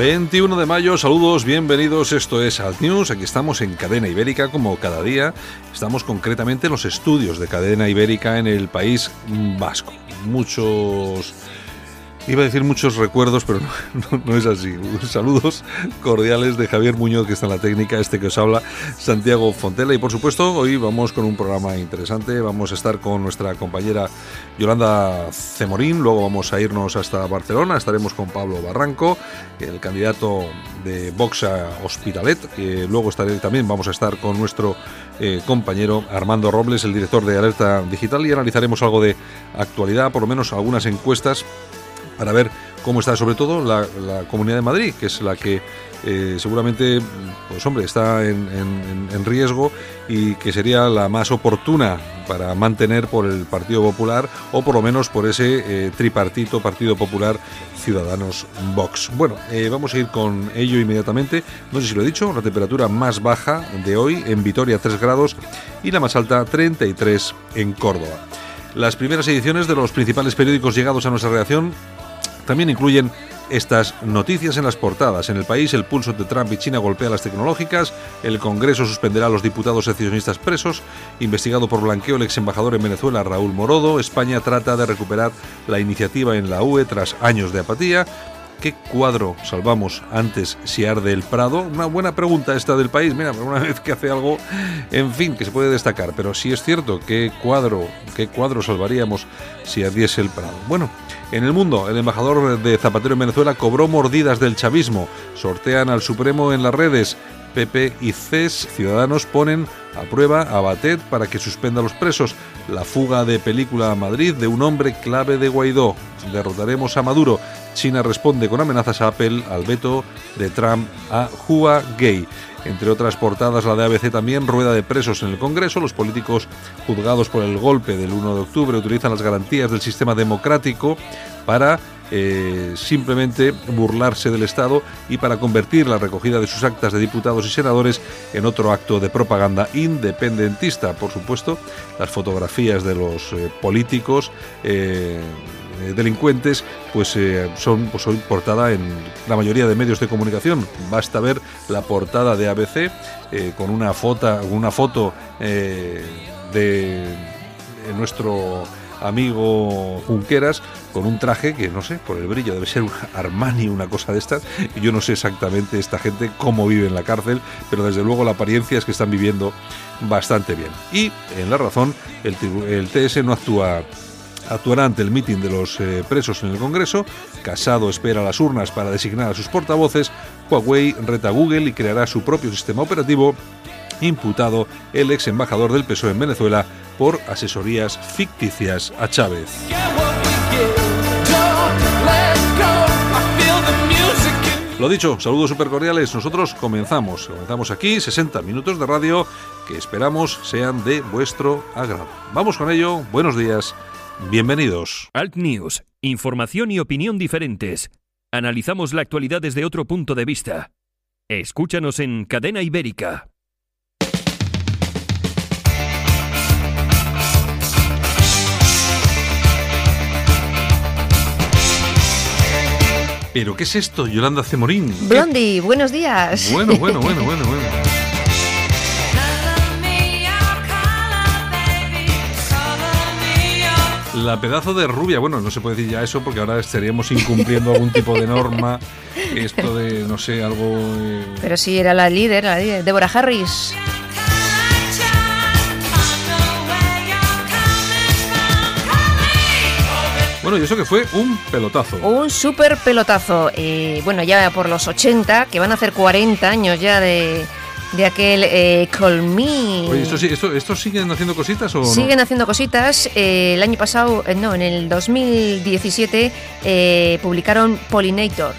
...21 de mayo, saludos, bienvenidos, esto es Alt News, aquí estamos en Cadena Ibérica como cada día, estamos concretamente en los estudios de Cadena Ibérica en el País Vasco. Muchos Iba a decir muchos recuerdos, pero no, es así. Saludos cordiales de Javier Muñoz, que está en la técnica, este que os habla, Santiago Fontela. Y por supuesto, hoy vamos con un programa interesante. Vamos a estar con nuestra compañera Yolanda Cemorín. Luego vamos a irnos hasta Barcelona. Estaremos con Pablo Barranco, el candidato de Vox Hospitalet. luego estaré, también vamos a estar con nuestro eh, compañero Armando Robles, el director de Alerta Digital, y analizaremos algo de actualidad, por lo menos algunas encuestas para ver cómo está sobre todo la, Comunidad de Madrid, que es la que eh, seguramente, pues hombre, está en, riesgo y que sería la más oportuna para mantener por el Partido Popular o por lo menos por ese eh, tripartito Partido Popular Ciudadanos Vox. Bueno, eh, vamos a ir con ello inmediatamente. No sé si lo he dicho, la temperatura más baja de hoy en Vitoria 3 grados y la más alta 33 en Córdoba. Las primeras ediciones de los principales periódicos llegados a nuestra redacción también incluyen estas noticias en las portadas. En el país, el pulso de Trump y China golpea las tecnológicas, el Congreso suspenderá a los diputados secesionistas presos, investigado por blanqueo el ex embajador en Venezuela Raúl Morodo, España trata de recuperar la iniciativa en la UE tras años de apatía, ¿Qué cuadro salvamos antes si arde el Prado? Una buena pregunta esta del país. Mira, una vez que hace algo, en fin, que se puede destacar. Pero si es cierto, ¿qué cuadro, qué cuadro salvaríamos si ardiese el Prado? Bueno, en el mundo, el embajador de Zapatero en Venezuela cobró mordidas del chavismo. Sortean al Supremo en las redes. PP y CES, Ciudadanos, ponen a prueba a Batet para que suspenda a los presos. La fuga de película a Madrid de un hombre clave de Guaidó. Derrotaremos a Maduro. China responde con amenazas a Apple al veto de Trump a Huawei. Entre otras portadas, la de ABC también, rueda de presos en el Congreso. Los políticos juzgados por el golpe del 1 de octubre utilizan las garantías del sistema democrático para eh, simplemente burlarse del Estado y para convertir la recogida de sus actas de diputados y senadores en otro acto de propaganda independentista. Por supuesto, las fotografías de los eh, políticos. Eh, delincuentes pues son pues hoy portada en la mayoría de medios de comunicación basta ver la portada de ABC con una foto una foto de nuestro amigo Junqueras con un traje que no sé, por el brillo debe ser un Armani, una cosa de estas. Y yo no sé exactamente esta gente cómo vive en la cárcel, pero desde luego la apariencia es que están viviendo bastante bien. Y en la razón, el, el TS no actúa actuará ante el mitin de los eh, presos en el Congreso. Casado espera las urnas para designar a sus portavoces. Huawei reta a Google y creará su propio sistema operativo. Imputado el ex embajador del PSOE en Venezuela por asesorías ficticias a Chávez. Lo dicho, saludos super cordiales. Nosotros comenzamos. Comenzamos aquí 60 minutos de radio que esperamos sean de vuestro agrado. Vamos con ello. Buenos días. Bienvenidos. Alt News. Información y opinión diferentes. Analizamos la actualidad desde otro punto de vista. Escúchanos en Cadena Ibérica. ¿Pero qué es esto, Yolanda Cemorín? Blondie, buenos días. Bueno, bueno, bueno, bueno, bueno. La pedazo de rubia, bueno, no se puede decir ya eso porque ahora estaríamos incumpliendo algún tipo de norma. Esto de, no sé, algo. Eh, Pero sí, era la líder, la líder, Deborah Harris. Bueno, y eso que fue un pelotazo. Un súper pelotazo. Eh, bueno, ya por los 80, que van a hacer 40 años ya de, de aquel eh, Call Me. Oye, ¿esto, esto- ¿estos siguen haciendo cositas o no? Siguen haciendo cositas. eh, el año pasado, eh, no, en el 2017 eh, publicaron Pollinator,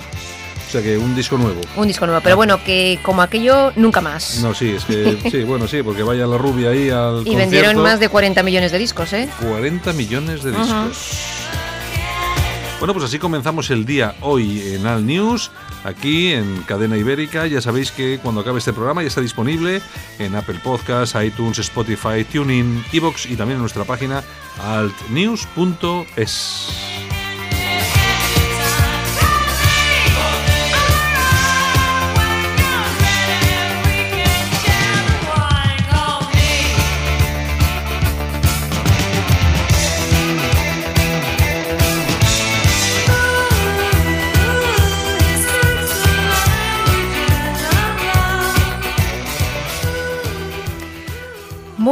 O sea que un disco nuevo. un disco nuevo. Pero bueno, que como aquello, nunca más. No, sí, es que sí, bueno, sí, porque vaya la rubia ahí al y vendieron más de 40 millones de discos, ¿eh? 40 millones de discos. Bueno, pues así comenzamos el día hoy en Al News, aquí en Cadena Ibérica. Ya sabéis que cuando acabe este programa ya está disponible en Apple Podcasts, iTunes, Spotify, TuneIn, Evox y también en nuestra página altnews.es.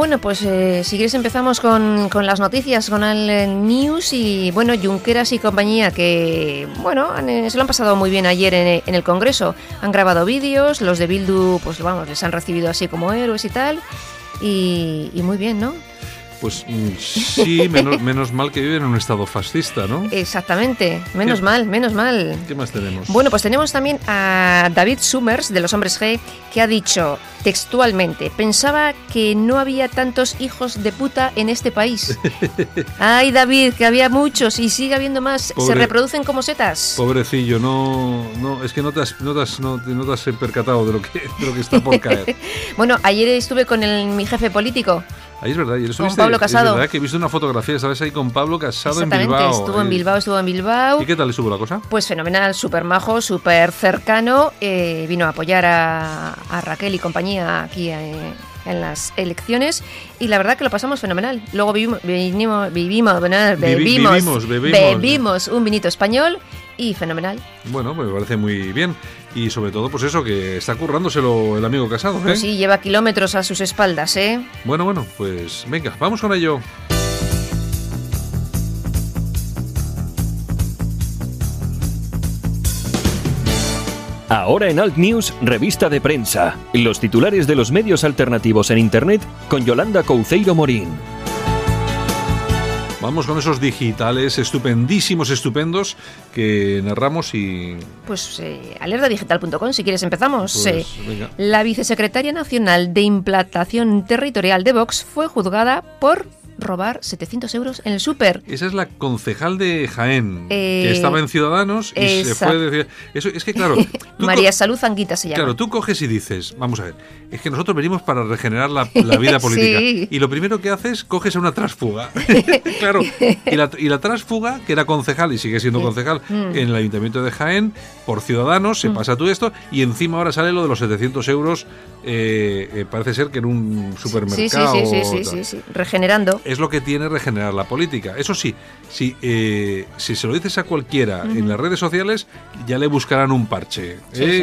Bueno, pues eh, si quieres empezamos con, con las noticias, con el eh, news y bueno, Junqueras y compañía que, bueno, han, eh, se lo han pasado muy bien ayer en, en el Congreso. Han grabado vídeos, los de Bildu, pues vamos, les han recibido así como héroes y tal. Y, y muy bien, ¿no? Pues mm, sí, menos, menos mal que viven en un estado fascista, ¿no? Exactamente, menos ¿Qué? mal, menos mal. ¿Qué más tenemos? Bueno, pues tenemos también a David Summers de los Hombres G que ha dicho textualmente, pensaba que no había tantos hijos de puta en este país. Ay, David, que había muchos y sigue habiendo más. Se reproducen como setas. Pobrecillo, no, no, es que no te has, no te has- no no te has percatado de lo que, de lo que está por caer. Bueno, ayer estuve con el- mi jefe político. Ahí es verdad, y Con Pablo Casado. Es verdad que he visto una fotografía, ¿sabes? Ahí con Pablo Casado en Bilbao. estuvo en. Bilbao, estuvo en Bilbao. ¿Y qué tal estuvo la cosa? Pues fenomenal, súper majo, súper cercano. eh, vino a apoyar a, a Raquel y compañía aquí eh, en las elecciones y la verdad que lo pasamos fenomenal. Luego vivimos, vivimos, vivimos, Vivi- bebimos, vivimos, bebimos. bebimos un vinito español y fenomenal. Bueno, me parece muy bien. Y sobre todo, pues eso, que está currándoselo el amigo Casado, ¿eh? Pues sí, lleva kilómetros a sus espaldas, ¿eh? Bueno, bueno, pues venga, vamos con ello. Ahora en Alt News, revista de prensa. Los titulares de los medios alternativos en Internet con Yolanda Couceiro Morín. Vamos con esos digitales estupendísimos, estupendos que narramos y... Pues eh, alertadigital.com, si quieres empezamos. Pues, Eh. La vicesecretaria nacional de implantación territorial de Vox fue juzgada por robar 700 euros en el súper. Esa es la concejal de Jaén, Eh, que estaba en Ciudadanos y se fue de... Eso, es que claro... tú María Salud Anguita se llama. Claro, tú coges y dices, vamos a ver, es que nosotros venimos para regenerar la, la vida política. Sí. Y lo primero que haces, coges a una transfuga. claro, y la, y la transfuga, que era concejal y sigue siendo concejal Mm. en el Ayuntamiento de Jaén, por Ciudadanos, se pasa todo esto, y encima ahora sale lo de los 700 euros, eh, eh, parece ser que en un sí, supermercado. sí, sí, sí, tal. sí, sí, regenerando. Es lo que tiene regenerar la política. Eso sí, si, eh, si se lo dices a cualquiera en las redes sociales, ya le buscarán un parche.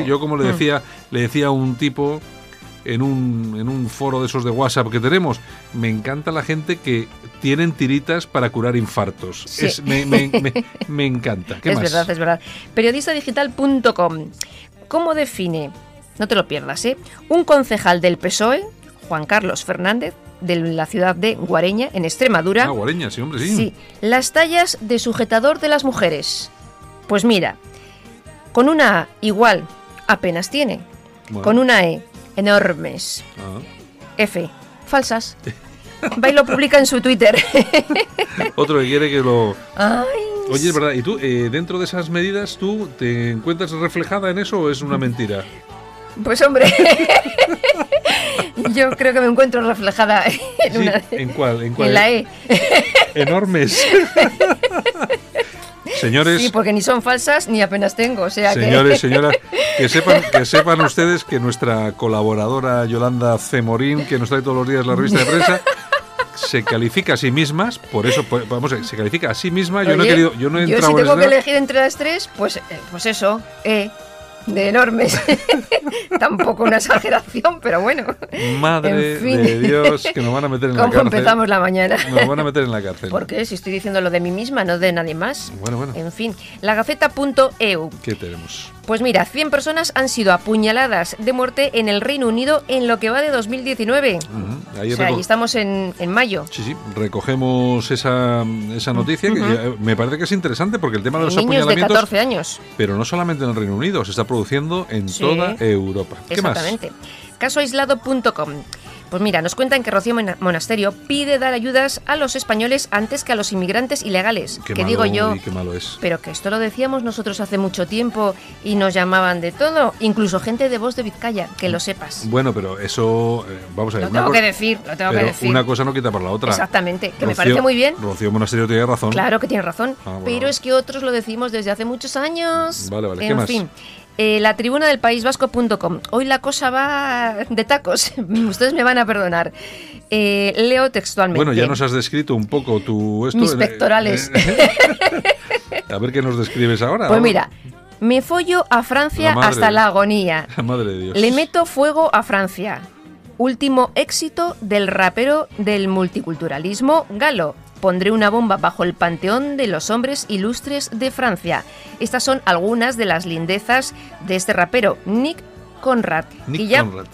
Yo como le Mm. decía, le decía a un tipo en un, en un foro de esos de WhatsApp que tenemos, me encanta la gente que tienen tiritas para curar infartos. Sí. Es- me, me- me- me encanta. ¿Qué es más? verdad, es verdad. Periodistadigital.com. ¿Cómo define? No te lo pierdas, ¿eh? Un concejal del PSOE, Juan Carlos Fernández, de la ciudad de Guareña, en Extremadura. Ah, guareña, sí, hombre, sí. Sí, las tallas de sujetador de las mujeres. Pues mira, con una A igual apenas tiene, Bueno, con una E enormes, ah. F falsas. Va y lo publica en su Twitter. Otro que quiere que lo... Ay, Oye, es verdad, ¿y tú, eh, dentro de esas medidas, tú te encuentras reflejada en eso o es una mentira? Pues hombre, yo creo que me encuentro reflejada en, Sí, una- ¿En cuál? ¿En cuál? en la E. Enormes. Señores, Sí, porque ni son falsas ni apenas tengo, o sea que... señores, señoras, que sepan, que sepan ustedes que nuestra colaboradora Yolanda Cemorín, que nos trae todos los días la revista de prensa, se califica a sí misma, por eso, pues, vamos, a ver, se califica a sí misma. Yo no he querido, yo no he yo entrado si en tengo que elegir entre las tres, pues, eh, pues eso, E, de enormes. Tampoco una exageración, pero bueno. Madre En fin. de Dios, que nos van a meter en la ¿Cómo cárcel. empezamos la mañana? Nos van a meter en la cárcel. ¿Por qué? Si estoy diciendo lo de mí misma, no de nadie más. Bueno, bueno, En fin, lagaceta.eu. ¿qué tenemos? Pues mira, 100 personas han sido apuñaladas de muerte en el Reino Unido en lo que va de 2019. o sea, ahí estamos en, mayo. Sí, sí, recogemos esa, esa noticia que me parece que es interesante porque el tema de los Niños de 14 años. Pero no solamente en el Reino Unido, se está produciendo en toda Europa. ¿Qué Exactamente. Casoaislado.com. Pues mira, nos cuentan que Rocío Monasterio pide dar ayudas a los españoles antes que a los inmigrantes ilegales. Qué que digo yo, qué malo es. pero que esto lo decíamos nosotros hace mucho tiempo y nos llamaban de todo, incluso gente de voz de Vizcaya, que lo sepas. Bueno, pero eso, eh, vamos a ver. Lo tengo que decir, lo tengo que decir. Una cosa no quita por la otra. Exactamente, que me parece muy bien. Rocío Monasterio tiene razón. Claro que tiene razón, ah, pero es que otros lo decimos desde hace muchos años. Vale, vale, en ¿qué fin. Eh, la tribuna del País Vasco.com. Hoy la cosa va de tacos. Ustedes me van a perdonar. Eh, leo textualmente. Bueno, ya nos has descrito un poco tu Mis pectorales. a ver qué nos describes ahora. Pues mira, me follo a Francia hasta la agonía. madre de Dios. Le meto fuego a Francia. Último éxito del rapero del multiculturalismo galo. Pondré una bomba bajo el panteón de los hombres ilustres de Francia. Estas son algunas de las lindezas de este rapero, Nick Conrad,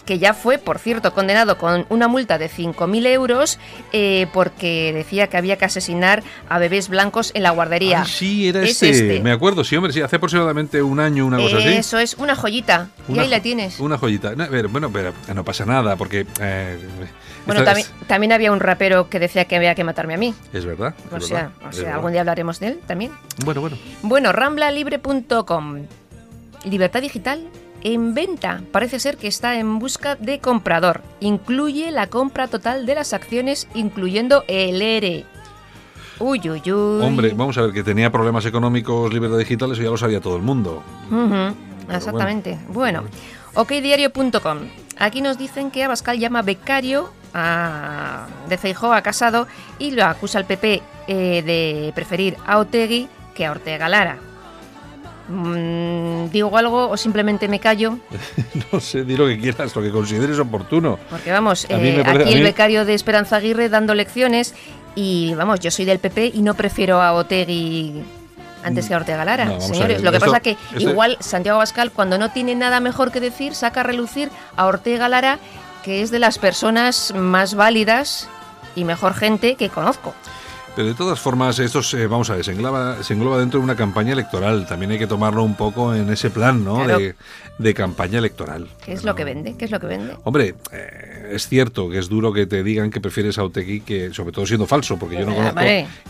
que, ya, fue, por cierto, condenado con una multa de 5.000 euros eh, porque decía que había que asesinar a bebés blancos en la guardería. sí, era este. este. Me acuerdo, sí, hombre, sí, hace aproximadamente un año, una cosa así. Eso es, una joyita. y ahí la tienes. Una joyita. bueno, pero no pasa nada, porque... Eh, bueno, también, también, había un rapero que decía que había que matarme a mí. Es verdad. o sea, o sea algún día hablaremos de él también. Bueno, bueno. Bueno, ramblalibre.com. Libertad digital en venta. Parece ser que está en busca de comprador. Incluye la compra total de las acciones, incluyendo el ERE. Uy, uy, uy. Hombre, vamos a ver, que tenía problemas económicos Libertad Digital, eso ya lo sabía todo el mundo. Exactamente. Bueno, okdiario.com. Aquí nos dicen que Abascal llama becario a, de Feijó a Casado y lo acusa al PP eh, de preferir a Otegui que a Ortega Lara. Mm, ¿Digo algo o simplemente me callo? no sé, di lo que quieras, lo que consideres oportuno. Porque vamos, eh, aquí el becario de Esperanza Aguirre dando lecciones y vamos, yo soy del PP y no prefiero a Otegui antes que a Ortega Lara. Señores, lo que pasa es que igual Santiago Abascal, cuando no tiene nada mejor que decir, saca a relucir a Ortega Lara que es de las personas más válidas y mejor gente que conozco. Pero de todas formas, esto se, vamos a ver, se engloba, dentro de una campaña electoral. También hay que tomarlo un poco en ese plan, ¿no? De, campaña electoral. ¿Qué es lo que vende? ¿Qué es lo que vende? Hombre, eh, es cierto que es duro que te digan que prefieres a Otegui, que sobre todo siendo falso, porque yo no conozco.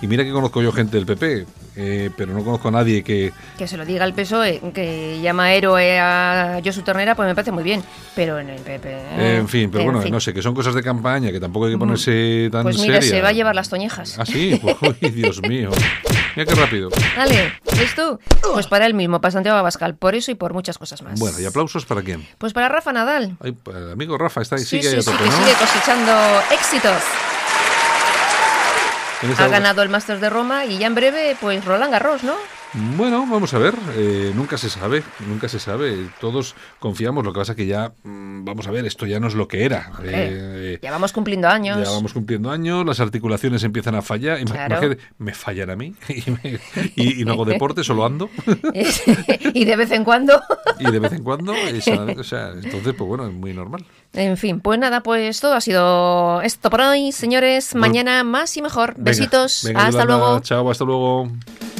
Y mira que conozco yo gente del PP, eh, pero no conozco a nadie que. Que se lo diga el PSOE, que llama héroe a Josu Ternera, pues me parece muy bien. Pero en el PP. en fin, pero bueno, no sé, que son cosas de campaña que tampoco hay que mm. ponerse tan Pues mira, se va a llevar las toñejas. Ah, sí. Uy, Dios mío. Mira qué rápido. Dale, ¿ves tú? Pues para él mismo, para Santiago Abascal, por eso y por muchas cosas más. Bueno, ¿y aplausos para quién? Pues para Rafa Nadal. Ay, el amigo Rafa está ahí, sigue sí, sí, que sigue cosechando éxitos. Ha ganado el Masters de Roma y ya en breve, pues Roland Garros, ¿no? Bueno, vamos a ver, eh, nunca se sabe, nunca se sabe, todos confiamos, lo que pasa es que ya, mm, vamos a ver, esto ya no es lo que era. Eh, ya vamos cumpliendo años. Ya vamos cumpliendo años, las articulaciones empiezan a fallar, me fallan a mí y, no hago deporte, solo ando. y de vez en cuando. y de vez en cuando, o sea, entonces, pues bueno, es muy normal. En fin, pues nada, pues todo ha sido esto por hoy, señores, mañana más y mejor. Besitos, hasta luego. Chao, hasta luego.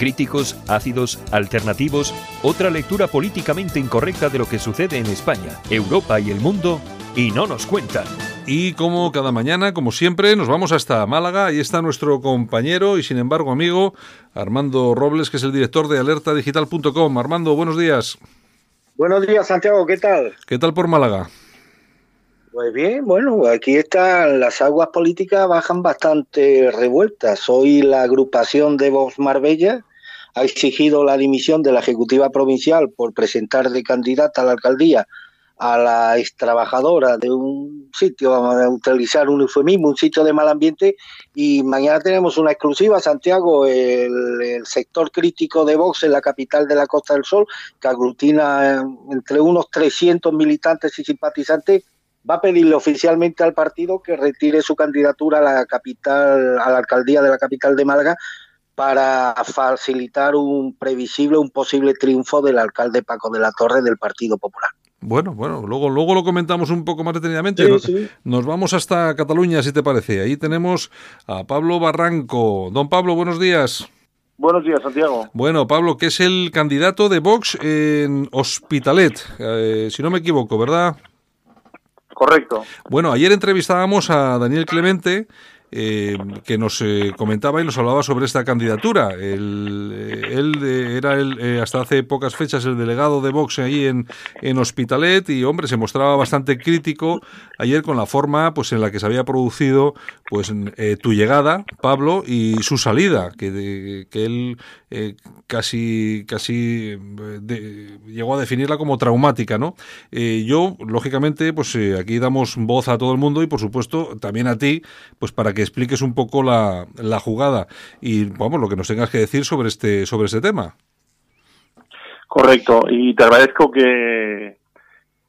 críticos, ácidos, alternativos, otra lectura políticamente incorrecta de lo que sucede en España, Europa y el mundo, y no nos cuentan. Y como cada mañana, como siempre, nos vamos hasta Málaga. Ahí está nuestro compañero y sin embargo amigo Armando Robles, que es el director de alertadigital.com. Armando, buenos días. Buenos días, Santiago, ¿qué tal? ¿Qué tal por Málaga? Pues bien, bueno, aquí están las aguas políticas bajan bastante revueltas. Hoy la agrupación de Vox Marbella ha exigido la dimisión de la Ejecutiva Provincial por presentar de candidata a la alcaldía a la extrabajadora de un sitio, vamos a utilizar un eufemismo, un sitio de mal ambiente, y mañana tenemos una exclusiva, Santiago, el, sector crítico de Vox en la capital de la Costa del Sol, que aglutina eh, entre unos 300 militantes y simpatizantes, va a pedirle oficialmente al partido que retire su candidatura a la capital, a la alcaldía de la capital de Málaga, para facilitar un previsible, un posible triunfo del alcalde Paco de la Torre del Partido Popular. Bueno, bueno, luego, luego lo comentamos un poco más detenidamente. nos, vamos hasta Cataluña, si te parece. Ahí tenemos a Pablo Barranco. Don Pablo, buenos días. Buenos días, Santiago. Bueno, Pablo, que es el candidato de Vox en Hospitalet, eh, si no me equivoco, ¿verdad? Correcto. Bueno, ayer entrevistábamos a Daniel Clemente, eh, que nos eh, comentaba y nos hablaba sobre esta candidatura. Él, eh, era el, hasta hace pocas fechas el delegado de Vox ahí en, en Hospitalet y, hombre, se mostraba bastante crítico ayer con la forma pues en la que se había producido pues tu llegada, Pablo, y su salida, que, que él casi, casi llegó a definirla como traumática, ¿no? yo, lógicamente, pues aquí damos voz a todo el mundo y, por supuesto, también a ti, pues para que expliques un poco la, la jugada y vamos lo que nos tengas que decir sobre este sobre este tema. Correcto, y te agradezco que,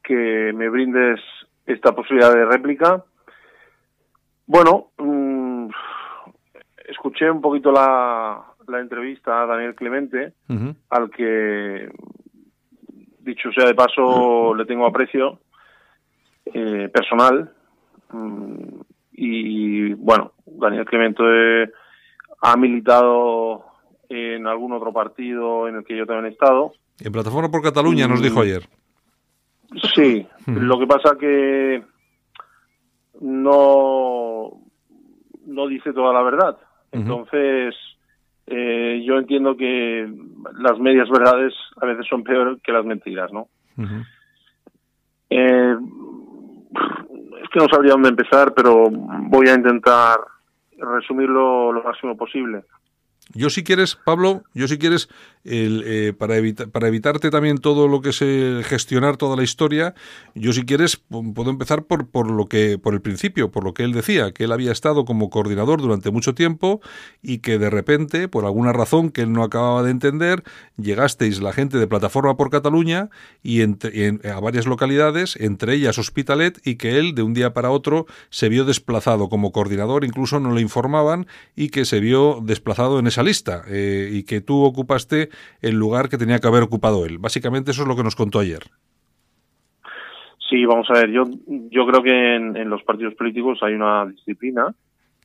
que me brindes esta posibilidad de réplica. Bueno, mm, escuché un poquito la, la entrevista a Daniel Clemente, al que, dicho sea de paso, le tengo aprecio eh, personal. Mm, y bueno, Daniel Clemente ha militado en algún otro partido en el que yo también he estado. En Plataforma por Cataluña nos dijo ayer. Sí, lo que pasa que no, no dice toda la verdad. Entonces, eh, yo entiendo que las medias verdades a veces son peor que las mentiras, ¿no? eh, es que no sabría dónde empezar, pero voy a intentar resumirlo lo máximo posible. Yo si quieres, Pablo, yo si quieres, el, eh, para, para evitarte también todo lo que es gestionar toda la historia, yo si quieres puedo empezar por, por, lo que, por el principio, por lo que él decía, que él había estado como coordinador durante mucho tiempo y que de repente, por alguna razón que él no acababa de entender, llegasteis la gente de Plataforma por Cataluña y a varias localidades, entre ellas Hospitalet, y que él de un día para otro se vio desplazado como coordinador, incluso no le informaban, y que se vio desplazado en esa lista eh, y que tú ocupaste el lugar que tenía que haber ocupado él. Básicamente eso es lo que nos contó ayer. Sí, vamos a ver, yo, yo creo que en, los partidos políticos hay una disciplina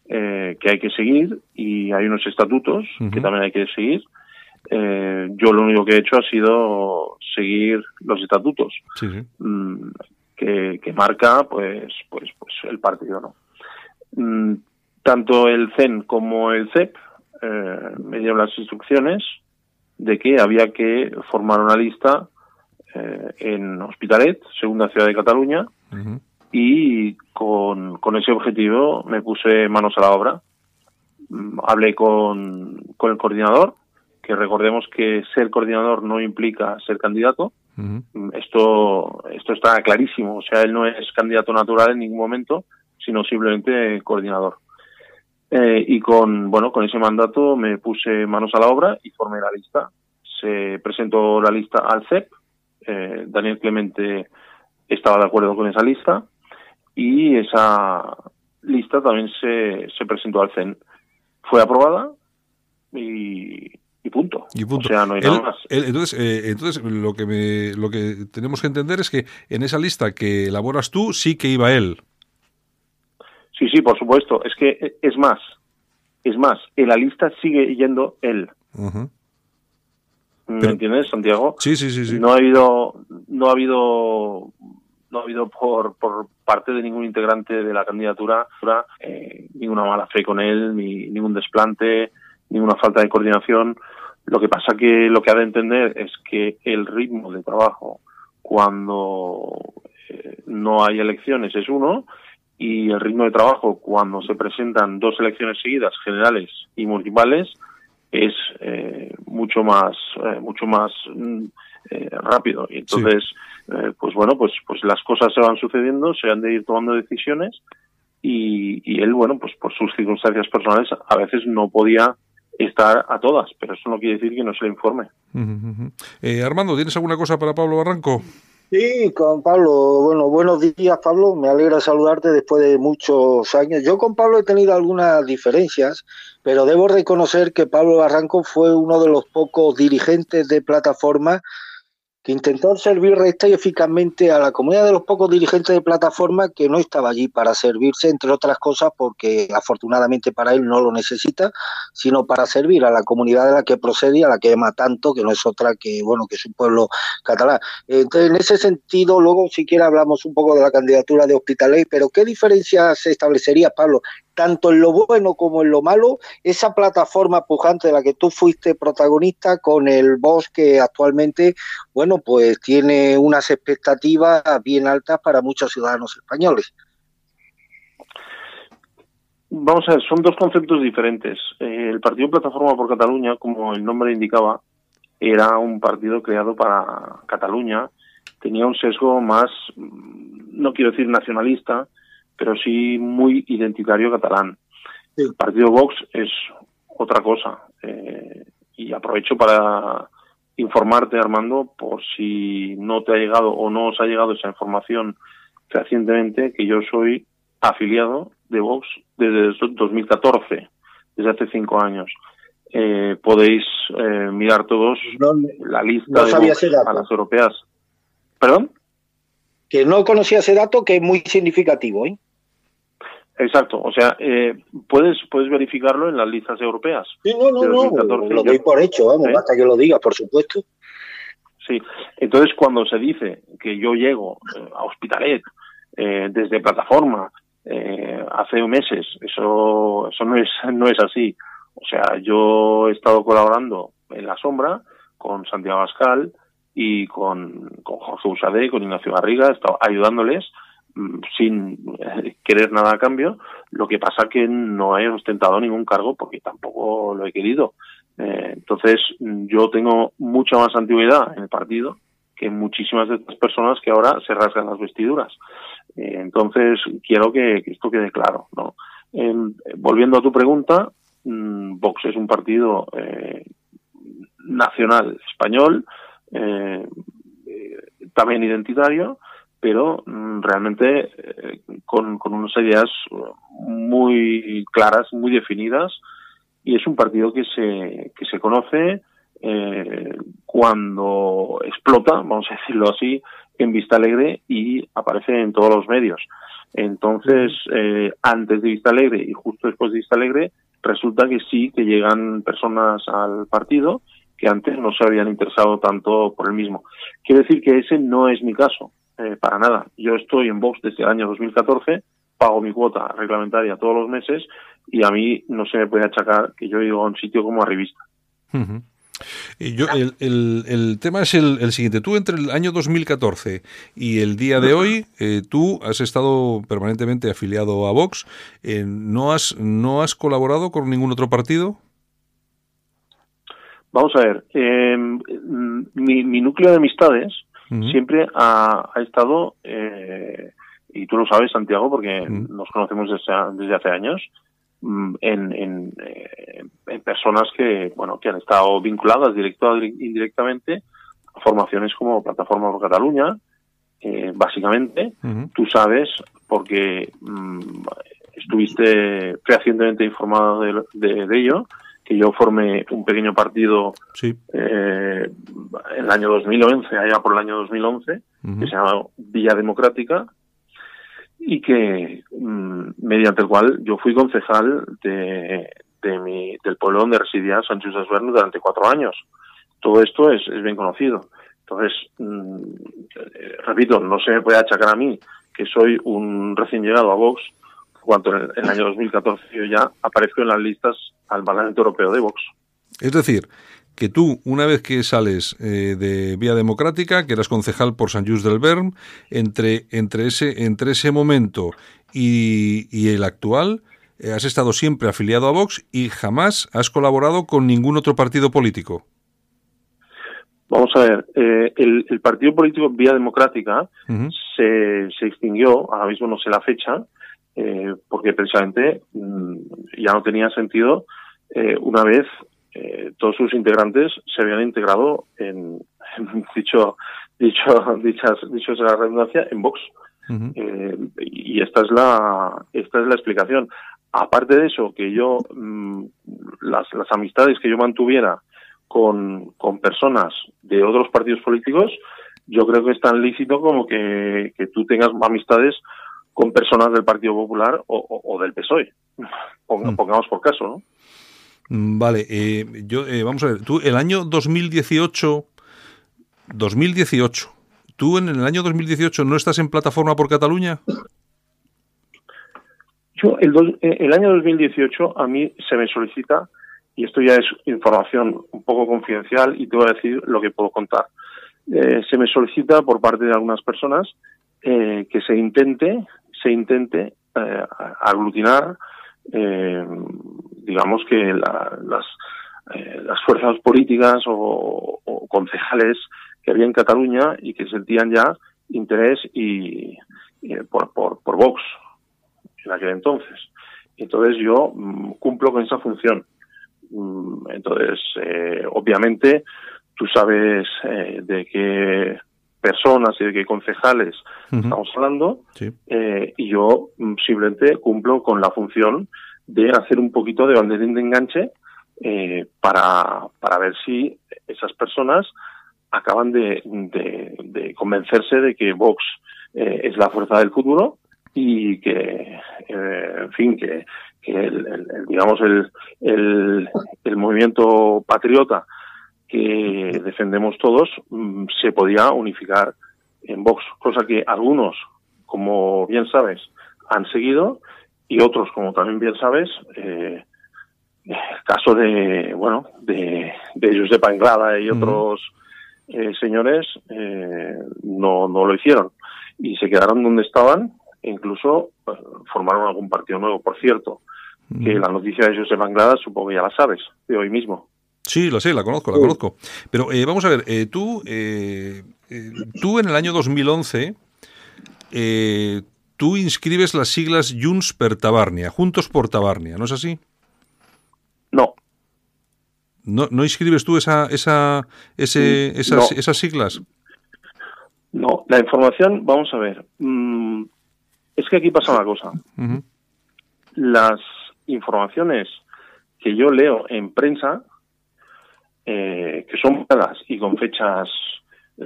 eh, que hay que seguir y hay unos estatutos que también hay que seguir. Eh, yo lo único que he hecho ha sido seguir los estatutos mm, que, que, marca pues pues pues el partido no mm, tanto el CEN como el CEP eh, me dieron las instrucciones de que había que formar una lista eh, en Hospitalet, segunda ciudad de Cataluña, y con, con, ese objetivo me puse manos a la obra. Mm, hablé con, con el coordinador, que recordemos que ser coordinador no implica ser candidato. Mm, esto, esto está clarísimo. O sea, él no es candidato natural en ningún momento, sino simplemente coordinador. Eh, y con, bueno, con ese mandato me puse manos a la obra y formé la lista. Se presentó la lista al CEP. Eh, Daniel Clemente estaba de acuerdo con esa lista y esa lista también se, se presentó al CEN. Fue aprobada y, y punto. Y punto. O sea, no hay nada más. entonces, eh, entonces lo que me, lo que tenemos que entender es que en esa lista que elaboras tú sí que iba él. Sí, sí, por supuesto. Es que eh, es más, es más, en la lista sigue yendo él. ¿Me entiendes, Santiago? Sí, sí, sí, sí. No ha habido, no ha habido, no ha habido por, por parte de ningún integrante de la candidatura eh, ninguna mala fe con él, ni ningún desplante, ninguna falta de coordinación. Lo que pasa que lo que ha de entender es que el ritmo de trabajo cuando eh, no hay elecciones es uno y el ritmo de trabajo cuando se presentan dos elecciones seguidas, generales y municipales, es eh, mucho más, eh, mucho más mm, rápido. Y entonces, pues bueno, pues, pues las cosas se van sucediendo, se han de ir tomando decisiones y, y él, bueno, pues por sus circunstancias personales a veces no podía estar a todas, pero eso no quiere decir que no se le informe. Armando, ¿tienes alguna cosa para Pablo Barranco? Sí, con Pablo. Bueno, buenos días, Pablo. Me alegra saludarte después de muchos años. Yo con Pablo he tenido algunas diferencias, pero debo reconocer que Pablo Barranco fue uno de los pocos dirigentes de plataforma que intentó servir recta y eficazmente a la comunidad de los pocos dirigentes de plataforma que no estaba allí para servirse, entre otras cosas, porque afortunadamente para él no lo necesita, sino para servir a la comunidad de la que procede a la que ama tanto, que no es otra que, bueno, que es un pueblo catalán. Entonces, en ese sentido, luego siquiera hablamos un poco de la candidatura de Hospitalet, pero ¿qué diferencia se establecería, Pablo, tanto en lo bueno como en lo malo, esa plataforma pujante de la que tú fuiste protagonista con el Bosch que actualmente, bueno, pues tiene unas expectativas bien altas para muchos ciudadanos españoles. Vamos a ver, son dos conceptos diferentes. Eh, el Partido Plataforma por Cataluña, como el nombre indicaba, era un partido creado para Cataluña, tenía un sesgo más, mm, no quiero decir nacionalista, pero sí muy identitario catalán. El partido Vox es otra cosa. Eh, y aprovecho para informarte, Armando, por si no te ha llegado o no os ha llegado esa información recientemente, que yo soy afiliado de Vox desde 2014, desde hace cinco años. Eh, podéis eh, mirar todos la lista de Vox a las europeas. ¿Perdón? Que no conocía ese dato, que es muy significativo. ¿eh? Exacto, o sea, eh, puedes puedes verificarlo en las listas europeas. Sí, no, no, no, lo doy por hecho, vamos, hasta ¿Eh? que lo digas, por supuesto. Sí, entonces cuando se dice que yo llego eh, a Hospitalet desde plataforma hace meses, eso eso no es no es así. O sea, yo he estado colaborando en la sombra con Santiago Ascal y con, con Jorge Usadé, con Ignacio Garriga, he estado ayudándoles sin eh, querer nada a cambio. Lo que pasa que no he ostentado ningún cargo porque tampoco lo he querido. Eh, entonces, yo tengo mucha más antigüedad en el partido que muchísimas de estas personas que ahora se rasgan las vestiduras. Eh, entonces, quiero que, esto quede claro. ¿no? volviendo a tu pregunta, mm, Vox es un partido nacional español, también identitario, pero mm, realmente eh, con, unas ideas muy claras, muy definidas, y es un partido que se, que se conoce eh, cuando explota, vamos a decirlo así, en Vista Alegre y aparece en todos los medios. Entonces, eh, antes de Vista Alegre y justo después de Vista Alegre, resulta que sí que llegan personas al partido que antes no se habían interesado tanto por el mismo. Quiero decir que ese no es mi caso. Eh, para nada. Yo estoy en Vox desde el año 2014, pago mi cuota reglamentaria todos los meses y a mí no se me puede achacar que yo llego a un sitio como a revista. Y yo, el, el, tema es el, siguiente. Tú entre el año 2014 y el día de hoy, eh, tú has estado permanentemente afiliado a Vox. Eh, ¿no, has, ¿No has colaborado con ningún otro partido? Vamos a ver. Em, mi, mi, núcleo de amistades siempre ha, estado, eh, y tú lo sabes, Santiago, porque nos conocemos desde, hace años, mm, en, eh, en, personas que, bueno, que han estado vinculadas directo o indirectamente a formaciones como Plataforma por Cataluña, eh, básicamente. Tú sabes, porque mm, estuviste fehacientemente informado de, de ello, que yo formé un pequeño partido eh, en el año 2011, allá por el año 2011, que se llama Villa Democrática, y que mm, mediante el cual yo fui concejal de, de mi, del pueblo donde residía San José durante cuatro años. Todo esto es, es bien conocido. Entonces, mm, eh, repito, no se me puede achacar a mí que soy un recién llegado a Vox, cuanto en el, año 2014 yo ya aparezco en las listas al Parlamento Europeo de Vox. Es decir, que tú, una vez que sales eh, de Vía Democrática, que eras concejal por San Just del Berm, entre, entre, ese, entre ese momento y, el actual, eh, has estado siempre afiliado a Vox y jamás has colaborado con ningún otro partido político. Vamos a ver, eh, el, partido político Vía Democrática se, se, extinguió, ahora mismo no sé la fecha, eh, porque precisamente mm, ya no tenía sentido una vez todos sus integrantes se habían integrado en, dicho dicho dichas dichos la redundancia en Vox. y esta es la esta es la explicación aparte de eso, que yo, mm, las, las amistades que yo mantuviera con, con personas de otros partidos políticos, yo creo que es tan lícito como que, que tú tengas amistades con personas del Partido Popular o, del PSOE. Mm. Pongamos por caso, ¿no? Mm, vale, eh, yo, eh, vamos a ver, tú el año 2018, 2018, ¿tú en el año 2018 no estás en plataforma por Cataluña? Yo, el, eh, el año 2018 a mí se me solicita, y esto ya es información un poco confidencial y te voy a decir lo que puedo contar. Eh, se me solicita por parte de algunas personas que se intente, se intente aglutinar, digamos que las, las fuerzas políticas o, concejales que había en Cataluña y que sentían ya interés y, por, por, Vox en aquel entonces. Entonces yo mm, cumplo con esa función. Mm, entonces, eh, obviamente, tú sabes eh, de qué personas y de qué concejales estamos hablando, eh, y yo simplemente cumplo con la función de hacer un poquito de banderín de enganche para, para ver si esas personas acaban de, de convencerse de que Vox es la fuerza del futuro y que, eh, en fin, que, el, digamos, el, el, movimiento patriota que defendemos todos mm, se podía unificar en Vox, cosa que algunos, como bien sabes, han seguido y otros, como también bien sabes, eh, el caso de, bueno, de, de Josep Anglada y otros eh, señores eh, no, no lo hicieron y se quedaron donde estaban incluso pues, formaron algún partido nuevo. Por cierto, que la noticia de José Manglada supongo que ya la sabes, de hoy mismo. Sí, lo sé, la conozco, la conozco. Pero eh, vamos a ver, eh, tú, eh, tú en el año 2011, tú inscribes las siglas Junts per Tabarnia, Juntos por Tabarnia, ¿no es así? No. ¿No, no inscribes tú esa, esa, ese, esas, esas siglas? No, la información, vamos a ver. Mm, es que aquí pasa una cosa. Las informaciones que yo leo en prensa, eh, que son variadas y con fechas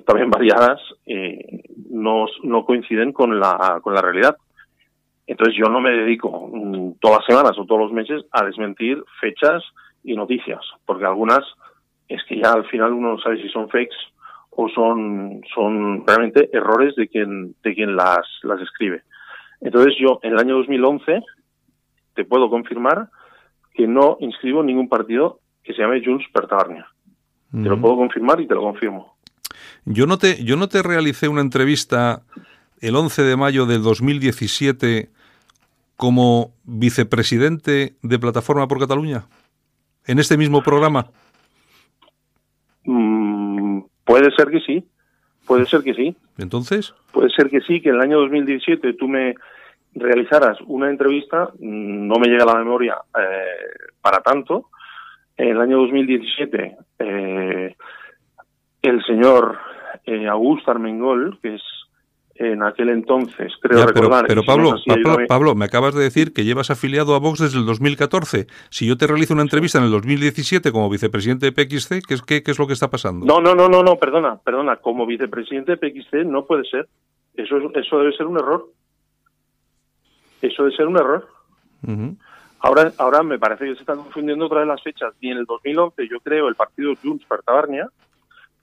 también variadas, eh, no, no, coinciden con la, con la realidad. Entonces yo no me dedico mm, todas las semanas o todos los meses a desmentir fechas y noticias, porque algunas es que ya al final uno no sabe si son fakes o son, son realmente errores de quien, de quien las, las escribe. Entonces yo en el año 2011 te puedo confirmar que no inscribo ningún partido que se llame Junts per Tabarnia. Te lo puedo confirmar y te lo confirmo. Yo no te, yo no te realicé una entrevista el 11 de mayo del 2017 como vicepresidente de Plataforma por Cataluña en este mismo programa. Mm, puede ser que sí. Puede ser que sí. Entonces. Puede ser que sí, que en el año 2017 tú me realizaras una entrevista, mm, no me llega a la memoria eh, para tanto. En el año 2017, eh, el señor eh, Augusto Armengol, que es en aquel entonces, creo recordar. Pero, Pablo, Pablo, me acabas de decir que llevas afiliado a Vox desde el 2014. Si yo te realizo una entrevista en el 2017 como vicepresidente de PXC, ¿qué es, qué, es lo que está pasando? No, no, no, no, no, perdona, perdona. Como vicepresidente de PXC no puede ser. Eso, eso debe ser un error. Eso debe ser un error. Ahora, ahora me parece que se están confundiendo otra vez las fechas. Y en el 2011 yo creo el partido Junts per Tabarnia,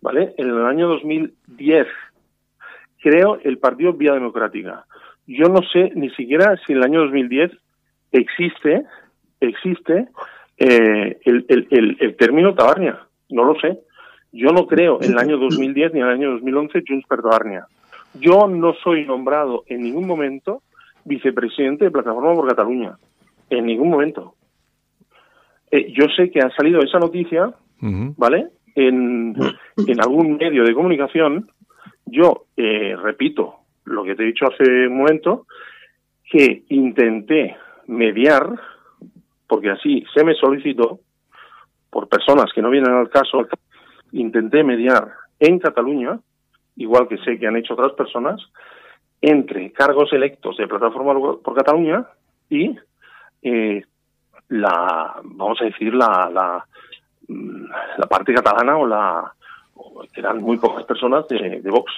¿vale? En el año 2010 creo el Partido Vía Democrática. Yo no sé ni siquiera si en el año 2010 existe existe eh, el, el, el, término Tabarnia. No lo sé. Yo no creo en el año 2010 ni en el año 2011 Junts per Tabarnia. Yo no soy nombrado en ningún momento vicepresidente de Plataforma por Cataluña. En ningún momento. Eh, yo sé que ha salido esa noticia, ¿vale? En, en algún medio de comunicación. Yo eh, repito lo que te he dicho hace un momento, que intenté mediar, porque así se me solicitó, por personas que no vienen al caso, intenté mediar en Cataluña, igual que sé que han hecho otras personas, entre cargos electos de Plataforma por Cataluña y eh, la, vamos a decir, la, la, mm, la parte catalana o la, eran muy pocas personas de, Vox.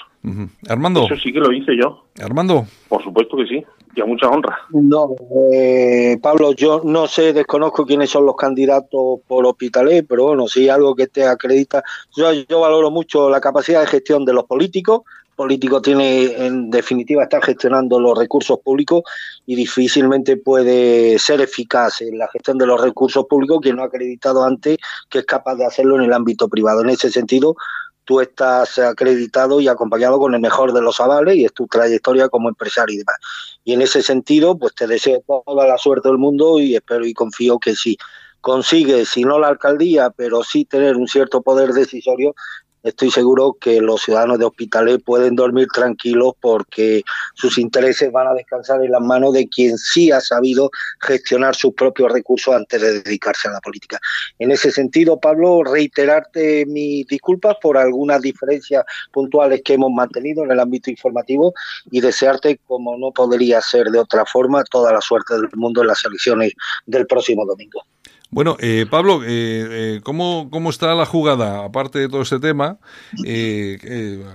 Armando. Eso sí que lo hice yo. Armando. Por supuesto que sí, y a mucha honra. No, eh, Pablo, yo no sé, desconozco quiénes son los candidatos por Hospitalet, pero bueno, sí algo que te acredita. Yo, yo valoro mucho la capacidad de gestión de los políticos, político tiene en definitiva estar gestionando los recursos públicos y difícilmente puede ser eficaz en la gestión de los recursos públicos quien no ha acreditado antes que es capaz de hacerlo en el ámbito privado. En ese sentido, tú estás acreditado y acompañado con el mejor de los avales y es tu trayectoria como empresario y demás. Y en ese sentido, pues te deseo toda la suerte del mundo y espero y confío que si consigue, si no la alcaldía, pero sí tener un cierto poder decisorio, estoy seguro que los ciudadanos de Hospitalet pueden dormir tranquilos porque sus intereses van a descansar en las manos de quien sí ha sabido gestionar sus propios recursos antes de dedicarse a la política. En ese sentido, Pablo, reiterarte mis disculpas por algunas diferencias puntuales que hemos mantenido en el ámbito informativo y desearte, como no podría ser de otra forma, toda la suerte del mundo en las elecciones del próximo domingo. Bueno, eh, Pablo, eh, eh, ¿cómo, ¿cómo está la jugada? Aparte de todo este tema, eh,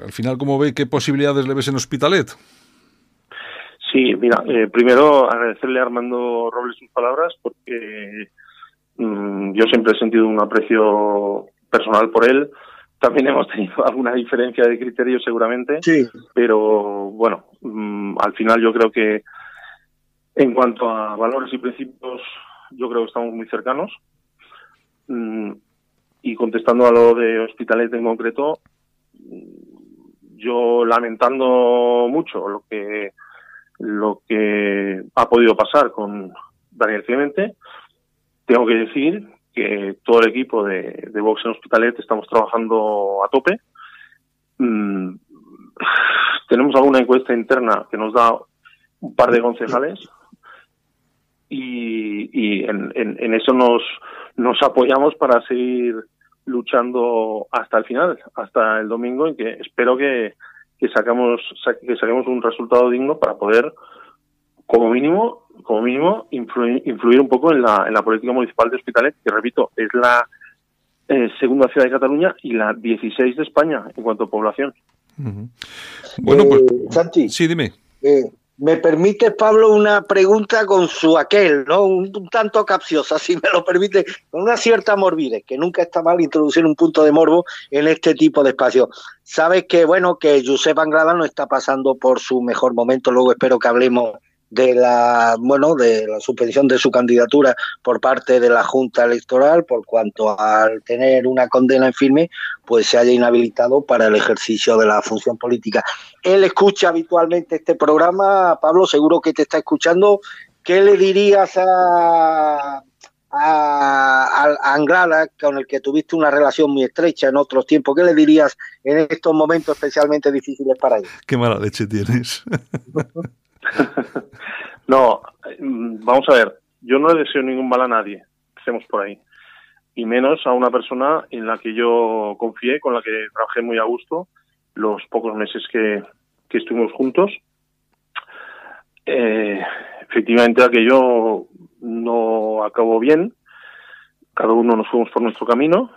al final, ¿cómo ve qué posibilidades le ves en Hospitalet? Sí, mira, primero agradecerle a Armando Robles sus palabras porque mm, yo siempre he sentido un aprecio personal por él. También hemos tenido alguna diferencia de criterio seguramente, sí. pero bueno, mm, al final yo creo que en cuanto a valores y principios yo creo que estamos muy cercanos. Mm, y contestando a lo de Hospitalet en concreto, yo lamentando mucho lo que lo que ha podido pasar con Daniel Clemente, tengo que decir que todo el equipo de, de Vox en Hospitalet estamos trabajando a tope. Mm, tenemos alguna encuesta interna que nos da un par de concejales y, en, eso nos, nos apoyamos para seguir luchando hasta el final, hasta el domingo, y que espero que, que sacamos que saquemos un resultado digno para poder, como mínimo, como mínimo, influir, influir un poco en la, en la política municipal de Hospitalet, que repito, es la eh, segunda ciudad de Cataluña y la 16 de España en cuanto a población. Bueno, pues, eh, sí, dime. Eh, me permite, Pablo, una pregunta con su aquel, ¿no? Un, tanto capciosa, si me lo permite, con una cierta morbidez, que nunca está mal introducir un punto de morbo en este tipo de espacio. Sabes que, bueno, que Josep Anglada no está pasando por su mejor momento, luego espero que hablemos de la bueno de la suspensión de su candidatura por parte de la Junta Electoral por cuanto al tener una condena en firme pues se haya inhabilitado para el ejercicio de la función política. Él escucha habitualmente este programa, Pablo, seguro que te está escuchando. ¿Qué le dirías a, a, Anglada, con el que tuviste una relación muy estrecha en otros tiempos, ¿qué le dirías en estos momentos especialmente difíciles para él? Qué mala leche tienes. no, mm, vamos a ver, yo no le deseo ningún mal a nadie, empecemos por ahí. Y menos a una persona en la que yo confié, con la que trabajé muy a gusto los pocos meses que, que estuvimos juntos. Eh, efectivamente, aquello no acabó bien. Cada uno nos fuimos por nuestro camino.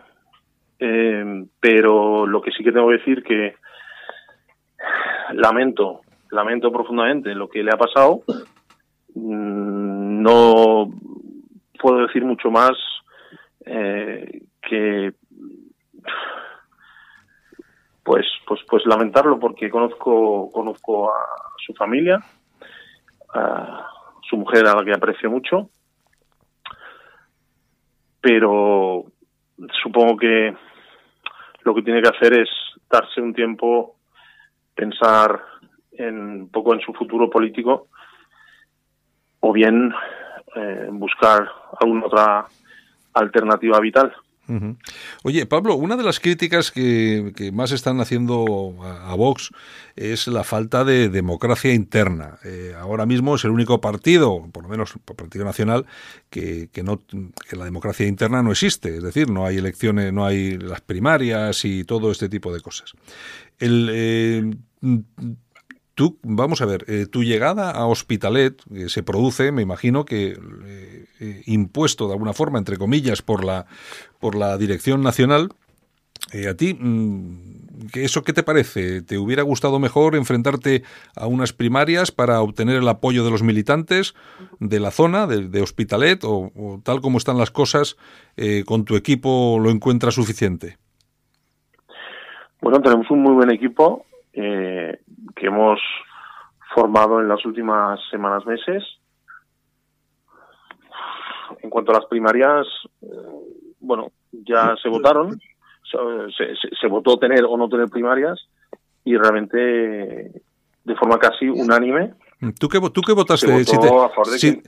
Eh, pero lo que sí que tengo que decir que lamento lamento profundamente lo que le ha pasado. Mm, no puedo decir mucho más eh, que pues pues pues lamentarlo porque conozco conozco a su familia a su mujer a la que aprecio mucho pero supongo que lo que tiene que hacer es darse un tiempo pensar en, un poco en su futuro político o bien eh, buscar alguna otra alternativa vital. Oye, Pablo, una de las críticas que, más están haciendo a, Vox es la falta de democracia interna. Eh, ahora mismo es el único partido, por lo menos el Partido Nacional, que, no, que la democracia interna no existe. Es decir, no hay elecciones, no hay las primarias y todo este tipo de cosas. El, eh, Tú, vamos a ver, eh, tu llegada a Hospitalet se produce, me imagino que eh, impuesto de alguna forma, entre comillas, por la, por la dirección nacional. Eh, ¿A ti mm, eso qué te parece? ¿Te hubiera gustado mejor enfrentarte a unas primarias para obtener el apoyo de los militantes de la zona, de, Hospitalet, o, tal como están las cosas, con tu equipo lo encuentras suficiente? Bueno, tenemos un muy buen equipo eh, que hemos formado en las últimas semanas, meses. En cuanto a las primarias, eh, bueno, ya se votaron, se, votó tener o no tener primarias y realmente de forma casi unánime. ¿Tú qué, tú qué votaste?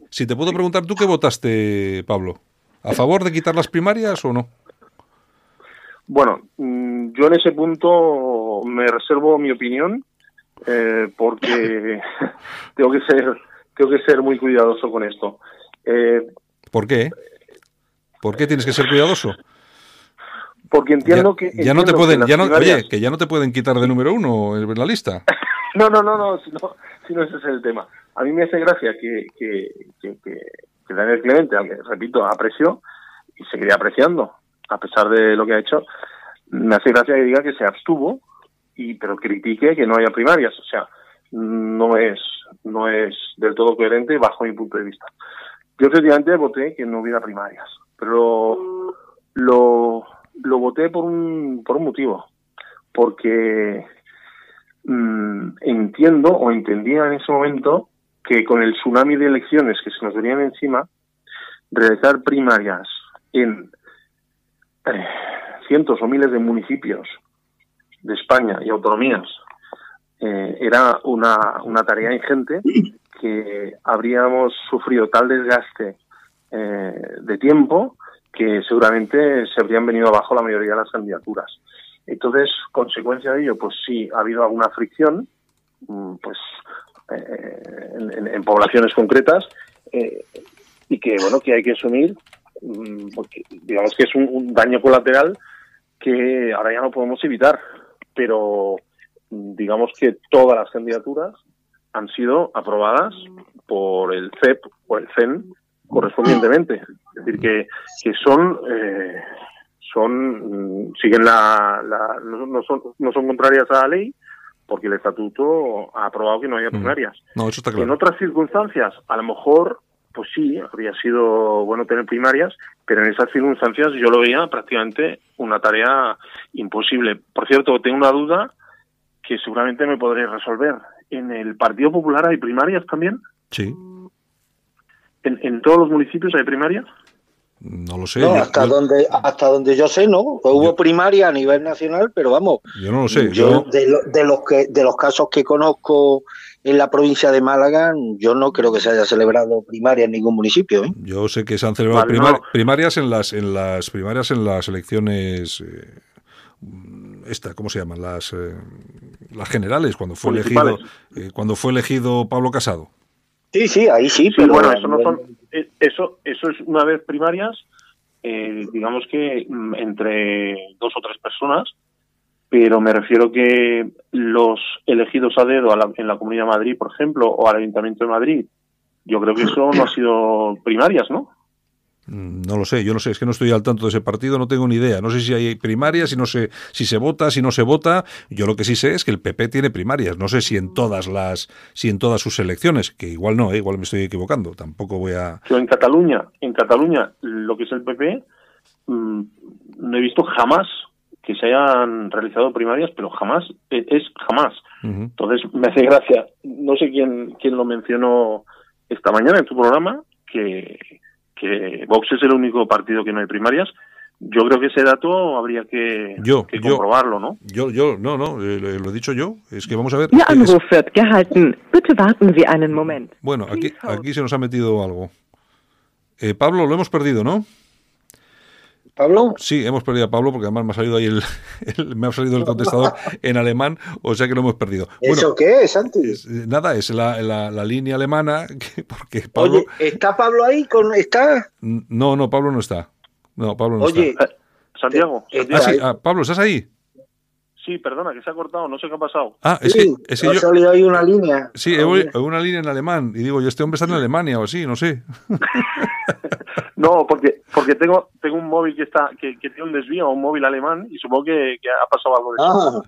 si te puedo preguntar, ¿tú qué votaste, Pablo? ¿A favor de quitar las primarias o no? Bueno, mm, yo en ese punto me reservo mi opinión eh, porque tengo que ser tengo que ser muy cuidadoso con esto. Eh, ¿Por qué? ¿Por qué tienes que ser cuidadoso? Porque entiendo que ya no te pueden ya no, oye que ya no te pueden quitar de número uno en la lista. no no no no si no si no ese es el tema. A mí me hace gracia que que, que, que Daniel Clemente, al que repito aprecio y seguiré apreciando a pesar de lo que ha hecho, me hace gracia que diga que se abstuvo, y pero critique que no haya primarias. O sea, no es, no es del todo coherente bajo mi punto de vista. Yo efectivamente voté que no hubiera primarias, pero lo, lo voté por un, por un motivo, porque mm, entiendo o entendía en ese momento que con el tsunami de elecciones que se nos venían encima, realizar primarias en eh, cientos o miles de municipios de España y autonomías eh, era una, una tarea ingente que habríamos sufrido tal desgaste eh, de tiempo que seguramente se habrían venido abajo la mayoría de las candidaturas. Entonces, consecuencia de ello, pues sí, ha habido alguna fricción, mm, pues en, poblaciones concretas, y que bueno, que hay que asumir Mm, porque digamos que es un, daño colateral que ahora ya no podemos evitar, pero mm, digamos que todas las candidaturas han sido aprobadas por el CEP o el CEN correspondientemente. Es decir, que, que son, eh, son, mm, siguen la, no, son, no son contrarias a la ley, porque el estatuto ha aprobado que no haya primarias. En otras circunstancias, a lo mejor pues sí, habría sido bueno tener primarias, pero en esas circunstancias yo lo veía prácticamente una tarea imposible. Por cierto, tengo una duda que seguramente me podré resolver. ¿En el Partido Popular hay primarias también? Sí. ¿En, todos los municipios hay primarias? No lo sé. hasta, Donde, hasta donde yo sé, no. Hubo primaria a nivel nacional, pero vamos. Yo no lo sé. Yo, De, de, los que, de los casos que conozco en la provincia de Málaga yo no creo que se haya celebrado primaria en ningún municipio. ¿eh? Yo sé que se han celebrado primarias en las en las primarias en las elecciones eh, esta, ¿cómo se llaman? Las eh, las generales cuando fue elegido cuando fue elegido Pablo Casado. Sí, sí, ahí sí, pero bueno, eso no son eso eso es una vez primarias digamos que mm, entre dos o tres personas pero me refiero que los elegidos a dedo en la Comunidad de Madrid, por ejemplo, o al Ayuntamiento de Madrid, yo creo que eso no ha sido primarias, ¿no? Mm, no lo sé, yo no sé, es que no estoy al tanto de ese partido, no tengo ni idea. No sé si hay primarias, si no sé si se vota, si no se vota. Yo lo que sí sé es que el PP tiene primarias. No sé si en todas las, si en todas sus elecciones, que igual no, ¿eh? igual me estoy equivocando. Tampoco voy a. En Cataluña, en Cataluña, lo que es el PP, mm, no he visto jamás que se hayan realizado primarias, pero jamás, e, es jamás. Entonces, me hace gracia, no sé quién, quién lo mencionó esta mañana en tu programa, que, que Vox es el único partido que no hay primarias. Yo creo que ese dato habría que, yo, comprobarlo, ¿no? Yo, yo, no, no, eh, lo he dicho yo. Es que vamos a ver. Bitte warten Sie einen Moment. Bueno, aquí, aquí se nos ha metido algo. Eh, Pablo, lo hemos perdido, ¿no? Pablo. Sí, hemos perdido a Pablo porque además me ha salido ahí el, me ha salido el contestador en alemán, o sea que lo hemos perdido. ¿Eso qué es, Santi? nada, es la, la, línea alemana porque Pablo. Oye, ¿está Pablo ahí? Con, ¿Está? No, no, Pablo no está. No, Pablo no Oye, está. Santiago. Ah, sí, ah, Pablo, ¿estás ahí? Sí, perdona, que se ha cortado, no sé qué ha pasado. Ah, es sí, que, es que ha yo... salido ahí una línea. Sí, he oído una línea en alemán. Y digo, yo este hombre está en Alemania o así, no sé. no, porque porque tengo tengo un móvil que está que, que tiene un desvío, un móvil alemán, y supongo que, que ha pasado algo de eso.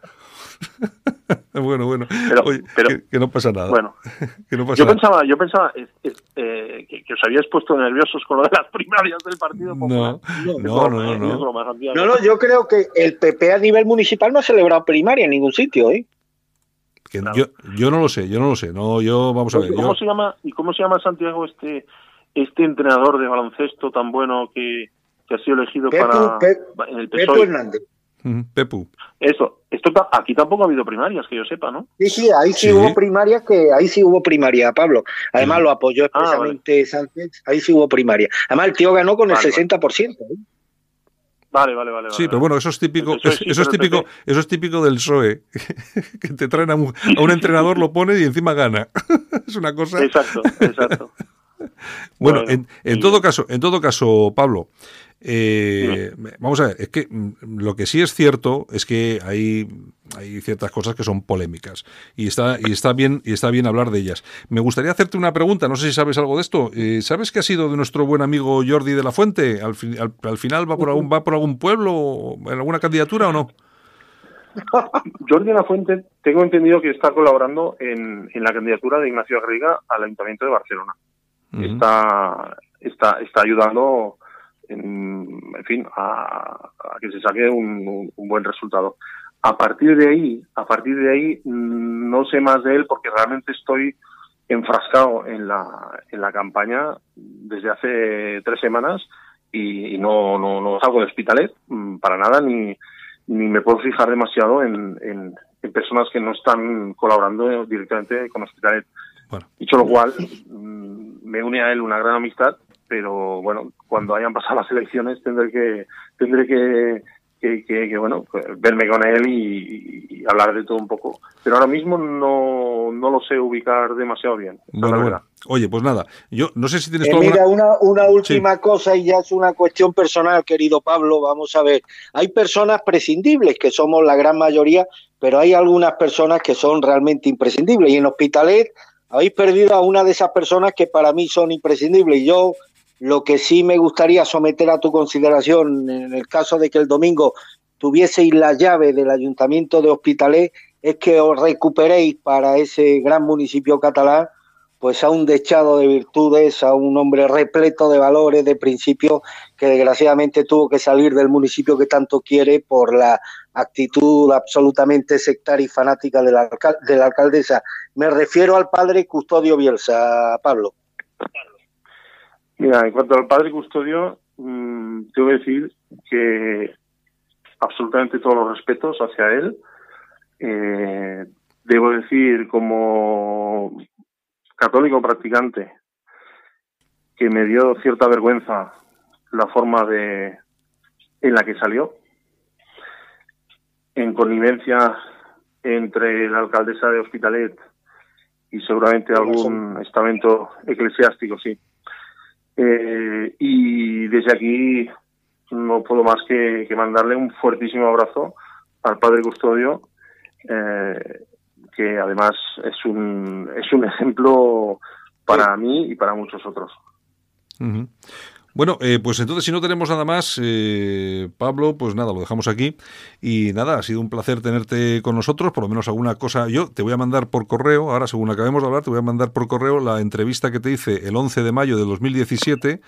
Ah, bueno, bueno. Pero- Oye, pero- que, que no pasa nada. Bueno, que no pasa yo nada. pensaba, yo pensaba eh, eh, eh, que, que os habíais puesto nerviosos con lo de las primarias del Partido Popular. No, no, no, ¿eh? no. Santiago. no, no, yo creo que el PP a nivel municipal no ha celebrado primaria en ningún sitio, ¿eh? Que Claro. yo, yo no lo sé, yo no lo sé. No, yo, vamos a ver. ¿Cómo Yo, se llama y cómo se llama Santiago este este entrenador de baloncesto tan bueno que, que ha sido elegido Pepu, para Pe- en el PSOE? Hernández. Ujú, Pepu. Eso, esto aquí tampoco ha habido primarias que yo sepa, ¿no? Sí, sí, ahí sí, Sí. hubo primaria, que ahí sí hubo primaria, Pablo. Además Sí. lo apoyó Ah, expresamente Sánchez, ahí sí hubo primaria. Además el tío ganó con Vale, el vale. 60%. ¿eh? Vale, vale, vale. Sí, vale, pero bueno, eso es típico, sí, eso es típico, eso es típico del PSOE, que te traen a un, a un entrenador, lo pone y encima gana. es una cosa. Exacto, exacto. Bueno, Bueno, en, en y- todo caso, en todo caso, Pablo, eh, vamos a ver, es que mm, lo que sí es cierto es que hay, hay ciertas cosas que son polémicas y está y está bien y está bien hablar de ellas. Me gustaría hacerte una pregunta, no sé si sabes algo de esto. Eh, ¿Sabes qué ha sido de nuestro buen amigo Jordi de la Fuente? ¿Al, fin- al, al final va por algún va por algún pueblo en alguna candidatura o no? Jordi de la Fuente, tengo entendido que está colaborando en, en la candidatura de Ignacio Garriga al Ayuntamiento de Barcelona. Está, está, está ayudando, en, fin, a, que se saque un, buen resultado. A partir de ahí, a partir de ahí, mm, no sé más de él porque realmente estoy enfrascado en la, en la campaña desde hace tres semanas y, y no, no, no salgo de Hospitalet mm, para nada ni, ni me puedo fijar demasiado en, en, en personas que no están colaborando directamente con Hospitalet. Bueno. Dicho lo cual, mm, me une a él una gran amistad, pero bueno, cuando hayan pasado las elecciones tendré que tendré que, que, que- que, bueno pues, verme con él y, y hablar de todo un poco. Pero ahora mismo no, no lo sé ubicar demasiado bien. Bueno, bueno. Oye, pues nada, yo no sé si tienes Eh, alguna... mira, una, una última cosa y ya es una cuestión personal, querido Pablo. Vamos a ver, hay personas prescindibles, que somos la gran mayoría, pero hay algunas personas que son realmente imprescindibles. Y en Hospitalet habéis perdido a una de esas personas que para mí son imprescindibles. Y yo lo que sí me gustaría someter a tu consideración, en el caso de que el domingo tuvieseis la llave del ayuntamiento de Hospitalet, es que os recuperéis para ese gran municipio catalán pues a un dechado de virtudes, a un hombre repleto de valores, de principios, que desgraciadamente tuvo que salir del municipio que tanto quiere por la actitud absolutamente sectaria y fanática de la, de la alcaldesa. Me refiero al padre Custodio Bielsa, Pablo. Mira, en cuanto al padre custodio, mm, tengo que decir que absolutamente todos los respetos hacia él. Eh, debo decir, como católico practicante, que me dio cierta vergüenza la forma de en la que salió, en connivencia entre la alcaldesa de Hospitalet y seguramente algún estamento eclesiástico, sí. Eh, y desde aquí no puedo más que, que mandarle un fuertísimo abrazo al padre custodio, eh, que además es un, es un ejemplo para mí y para muchos otros. Bueno, eh, pues entonces si no tenemos nada más, eh, Pablo, pues nada, lo dejamos aquí. Y nada, ha sido un placer tenerte con nosotros, por lo menos alguna cosa. Yo te voy a mandar por correo, ahora según acabemos de hablar, te voy a mandar por correo la entrevista que te hice el 11 de mayo de 2017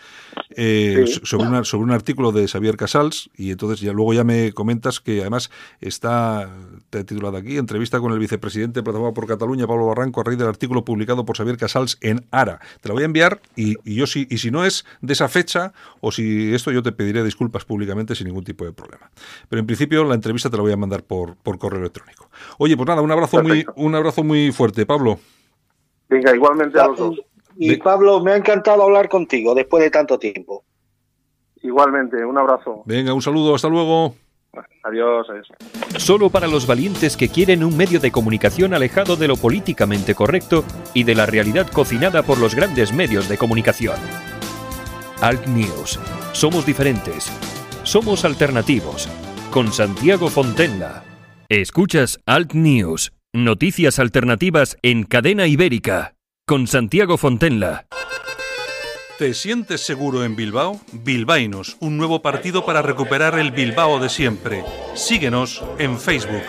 eh, Sí. sobre, una, sobre un artículo de Xavier Casals. Y entonces ya luego ya me comentas que además está, te titulado aquí, entrevista con el vicepresidente de Plataforma por Cataluña, Pablo Barranco, a raíz del artículo publicado por Xavier Casals en Ara. Te la voy a enviar y, y yo si, y si no es de esa fecha, o si esto yo te pediré disculpas públicamente sin ningún tipo de problema. Pero en principio la entrevista te la voy a mandar por, por correo electrónico. Oye, pues nada, un abrazo muy, un abrazo muy fuerte, Pablo. Venga, igualmente a los dos. Y Pablo, me ha encantado hablar contigo después de tanto tiempo. Igualmente, un abrazo. Venga, un saludo, hasta luego. Adiós, adiós. Solo para los valientes que quieren un medio de comunicación alejado de lo políticamente correcto y de la realidad cocinada por los grandes medios de comunicación. Alt News. Somos diferentes. Somos alternativos. Con Santiago Fontenla. Escuchas Alt News. Noticias alternativas en cadena ibérica. Con Santiago Fontenla. ¿Te sientes seguro en Bilbao? Bilbainos, un nuevo partido para recuperar el Bilbao de siempre. Síguenos en Facebook.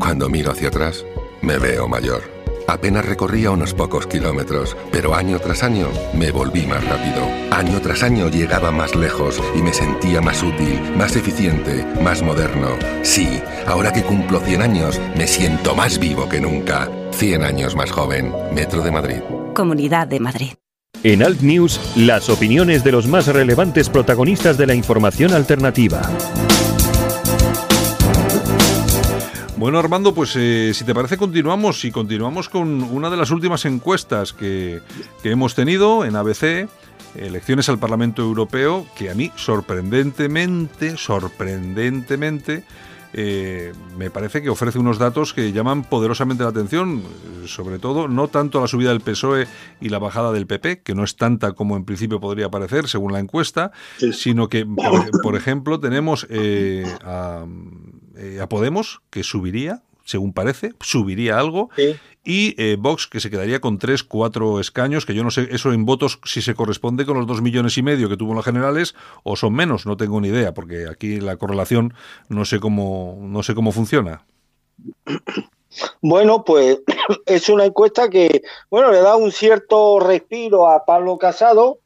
Cuando miro hacia atrás, me veo mayor. Apenas recorría unos pocos kilómetros, pero año tras año me volví más rápido. Año tras año llegaba más lejos y me sentía más útil, más eficiente, más moderno. Sí, ahora que cumplo 100 años, me siento más vivo que nunca. 100 años más joven. Metro de Madrid. Comunidad de Madrid. En Alt News, las opiniones de los más relevantes protagonistas de la información alternativa. Bueno, Armando, pues eh, si te parece continuamos y continuamos con una de las últimas encuestas que, que hemos tenido en ABC, elecciones al Parlamento Europeo, que a mí sorprendentemente, sorprendentemente, eh, me parece que ofrece unos datos que llaman poderosamente la atención, sobre todo no tanto la subida del PSOE y la bajada del PP, que no es tanta como en principio podría parecer según la encuesta, sino que, por, ejemplo, tenemos eh, eh, a Podemos, que subiría, según parece, subiría algo, y eh, Vox, que se quedaría con tres, cuatro escaños, que yo no sé eso en votos si se corresponde con los dos millones y medio que tuvo en las generales o son menos, no tengo ni idea, porque aquí la correlación no sé cómo, no sé cómo funciona. Bueno, pues es una encuesta que, bueno, le da un cierto respiro a Pablo Casado,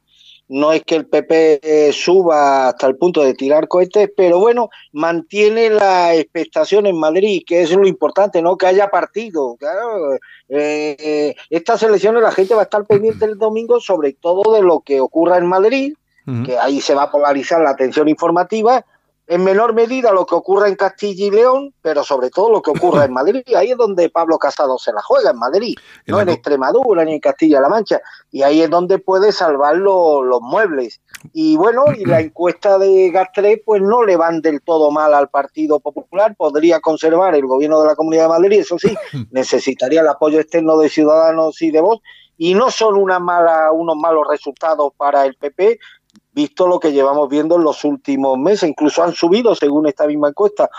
no es que el PP eh, suba hasta el punto de tirar cohetes, pero bueno, mantiene la expectación en Madrid, que es lo importante, ¿no? Que haya partido. Claro, eh, estas elecciones la gente va a estar pendiente el domingo sobre todo de lo que ocurra en Madrid, que ahí se va a polarizar la atención informativa, en menor medida lo que ocurre en Castilla y León, pero sobre todo lo que ocurre en Madrid. Ahí es donde Pablo Casado se la juega, en Madrid, no en Extremadura ni en Castilla-La Mancha. Y ahí es donde puede salvar los muebles. Y bueno, y la encuesta de Gastre, pues no le van del todo mal al Partido Popular. Podría conservar el gobierno de la Comunidad de Madrid, eso sí, necesitaría el apoyo externo de Ciudadanos y de Vox. Y no son una mala, unos malos resultados para el PP, visto lo que llevamos viendo en los últimos meses. Incluso han subido, según esta misma encuesta,